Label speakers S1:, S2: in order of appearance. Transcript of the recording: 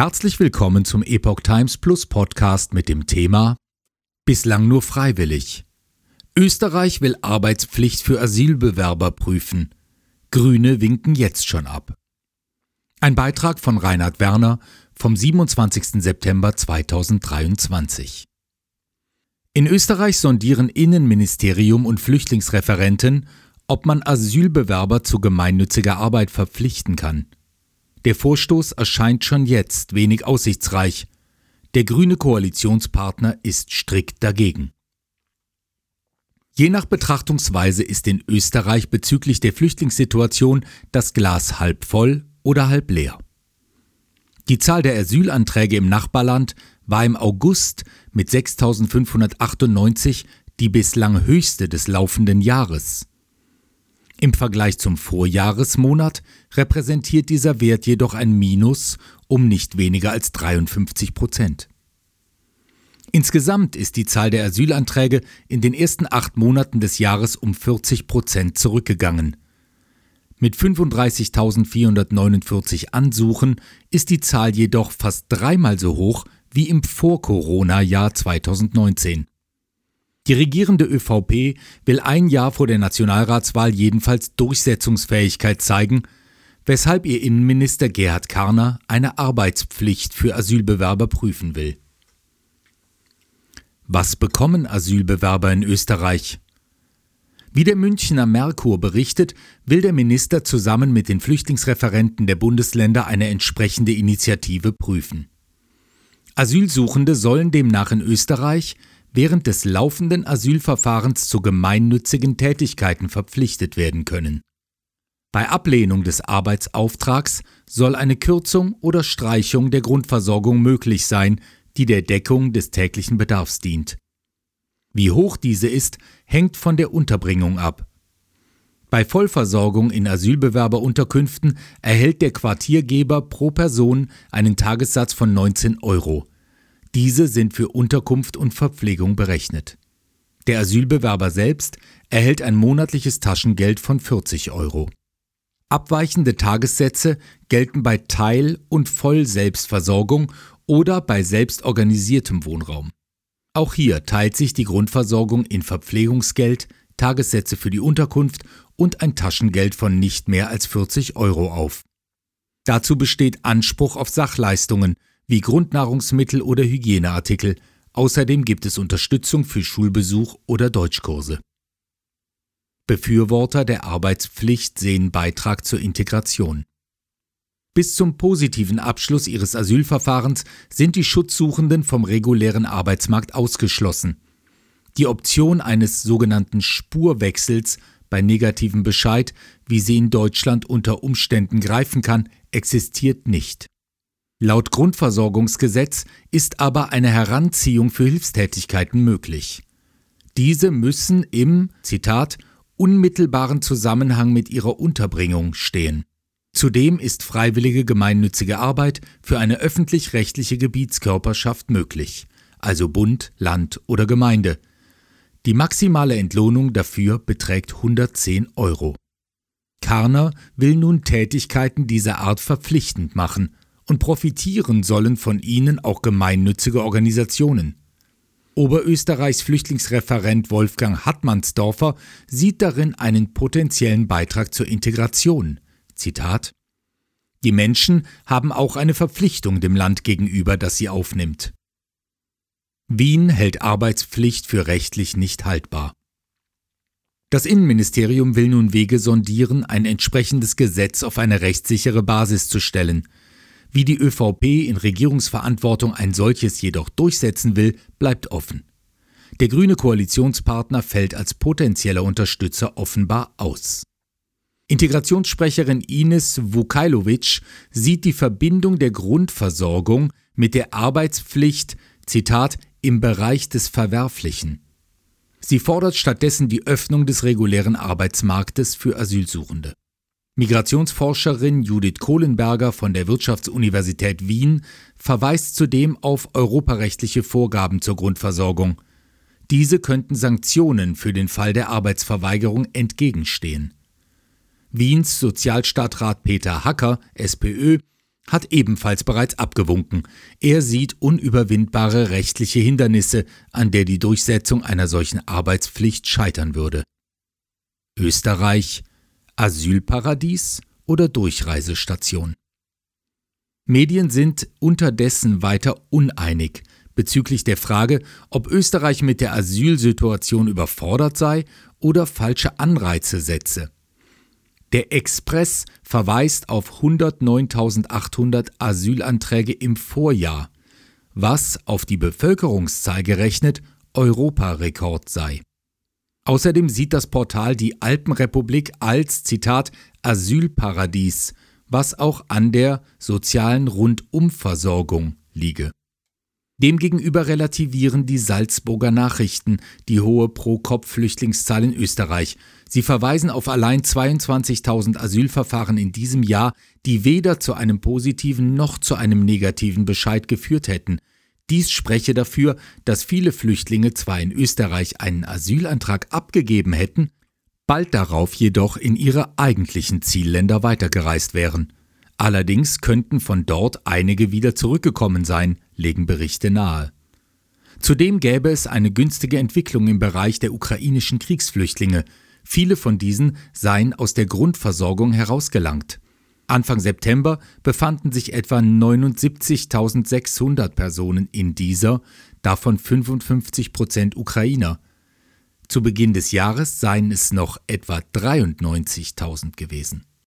S1: Herzlich willkommen zum Epoch Times Plus Podcast mit dem Thema Bislang nur freiwillig. Österreich will Arbeitspflicht für Asylbewerber prüfen. Grüne winken jetzt schon ab. Ein Beitrag von Reinhard Werner vom 27. September 2023. In Österreich sondieren Innenministerium und Flüchtlingsreferenten, ob man Asylbewerber zu gemeinnütziger Arbeit verpflichten kann. Der Vorstoß erscheint schon jetzt wenig aussichtsreich. Der grüne Koalitionspartner ist strikt dagegen. Je nach Betrachtungsweise ist in Österreich bezüglich der Flüchtlingssituation das Glas halb voll oder halb leer. Die Zahl der Asylanträge im Nachbarland war im August mit 6.598 die bislang höchste des laufenden Jahres. Im Vergleich zum Vorjahresmonat repräsentiert dieser Wert jedoch ein Minus um nicht weniger als 53 Prozent. Insgesamt ist die Zahl der Asylanträge in den ersten acht Monaten des Jahres um 40 Prozent zurückgegangen. Mit 35.449 Ansuchen ist die Zahl jedoch fast dreimal so hoch wie im Vor-Corona-Jahr 2019. Die regierende ÖVP will ein Jahr vor der Nationalratswahl jedenfalls Durchsetzungsfähigkeit zeigen, weshalb ihr Innenminister Gerhard Karner eine Arbeitspflicht für Asylbewerber prüfen will. Was bekommen Asylbewerber in Österreich? Wie der Münchner Merkur berichtet, will der Minister zusammen mit den Flüchtlingsreferenten der Bundesländer eine entsprechende Initiative prüfen. Asylsuchende sollen demnach in Österreich während des laufenden Asylverfahrens zu gemeinnützigen Tätigkeiten verpflichtet werden können. Bei Ablehnung des Arbeitsauftrags soll eine Kürzung oder Streichung der Grundversorgung möglich sein, die der Deckung des täglichen Bedarfs dient. Wie hoch diese ist, hängt von der Unterbringung ab. Bei Vollversorgung in Asylbewerberunterkünften erhält der Quartiergeber pro Person einen Tagessatz von 19 Euro. Diese sind für Unterkunft und Verpflegung berechnet. Der Asylbewerber selbst erhält ein monatliches Taschengeld von 40 Euro. Abweichende Tagessätze gelten bei Teil- und Vollselbstversorgung oder bei selbstorganisiertem Wohnraum. Auch hier teilt sich die Grundversorgung in Verpflegungsgeld, Tagessätze für die Unterkunft und ein Taschengeld von nicht mehr als 40 Euro auf. Dazu besteht Anspruch auf Sachleistungen wie Grundnahrungsmittel oder Hygieneartikel. Außerdem gibt es Unterstützung für Schulbesuch oder Deutschkurse. Befürworter der Arbeitspflicht sehen Beitrag zur Integration. Bis zum positiven Abschluss ihres Asylverfahrens sind die Schutzsuchenden vom regulären Arbeitsmarkt ausgeschlossen. Die Option eines sogenannten Spurwechsels bei negativem Bescheid, wie sie in Deutschland unter Umständen greifen kann, existiert nicht. Laut Grundversorgungsgesetz ist aber eine Heranziehung für Hilfstätigkeiten möglich. Diese müssen im, Zitat, unmittelbaren Zusammenhang mit ihrer Unterbringung stehen. Zudem ist freiwillige gemeinnützige Arbeit für eine öffentlich-rechtliche Gebietskörperschaft möglich, also Bund, Land oder Gemeinde. Die maximale Entlohnung dafür beträgt 110 Euro. Karner will nun Tätigkeiten dieser Art verpflichtend machen und profitieren sollen von ihnen auch gemeinnützige Organisationen. Oberösterreichs Flüchtlingsreferent Wolfgang Hartmannsdorfer sieht darin einen potenziellen Beitrag zur Integration. Zitat Die Menschen haben auch eine Verpflichtung dem Land gegenüber, das sie aufnimmt. Wien hält Arbeitspflicht für rechtlich nicht haltbar. Das Innenministerium will nun Wege sondieren, ein entsprechendes Gesetz auf eine rechtssichere Basis zu stellen – wie die ÖVP in Regierungsverantwortung ein solches jedoch durchsetzen will, bleibt offen. Der grüne Koalitionspartner fällt als potenzieller Unterstützer offenbar aus. Integrationssprecherin Ines Vukailovic sieht die Verbindung der Grundversorgung mit der Arbeitspflicht, Zitat, im Bereich des Verwerflichen. Sie fordert stattdessen die Öffnung des regulären Arbeitsmarktes für Asylsuchende. Migrationsforscherin Judith Kohlenberger von der Wirtschaftsuniversität Wien verweist zudem auf europarechtliche Vorgaben zur Grundversorgung. Diese könnten Sanktionen für den Fall der Arbeitsverweigerung entgegenstehen. Wiens Sozialstadtrat Peter Hacker, SPÖ, hat ebenfalls bereits abgewunken. Er sieht unüberwindbare rechtliche Hindernisse, an der die Durchsetzung einer solchen Arbeitspflicht scheitern würde. Österreich Asylparadies oder Durchreisestation. Medien sind unterdessen weiter uneinig bezüglich der Frage, ob Österreich mit der Asylsituation überfordert sei oder falsche Anreize setze. Der Express verweist auf 109.800 Asylanträge im Vorjahr, was auf die Bevölkerungszahl gerechnet Europarekord sei. Außerdem sieht das Portal die Alpenrepublik als Zitat Asylparadies, was auch an der sozialen Rundumversorgung liege. Demgegenüber relativieren die Salzburger Nachrichten die hohe Pro-Kopf-Flüchtlingszahl in Österreich. Sie verweisen auf allein 22.000 Asylverfahren in diesem Jahr, die weder zu einem positiven noch zu einem negativen Bescheid geführt hätten. Dies spreche dafür, dass viele Flüchtlinge zwar in Österreich einen Asylantrag abgegeben hätten, bald darauf jedoch in ihre eigentlichen Zielländer weitergereist wären. Allerdings könnten von dort einige wieder zurückgekommen sein, legen Berichte nahe. Zudem gäbe es eine günstige Entwicklung im Bereich der ukrainischen Kriegsflüchtlinge. Viele von diesen seien aus der Grundversorgung herausgelangt. Anfang September befanden sich etwa 79.600 Personen in dieser, davon 55 Prozent Ukrainer. Zu Beginn des Jahres seien es noch etwa 93.000 gewesen.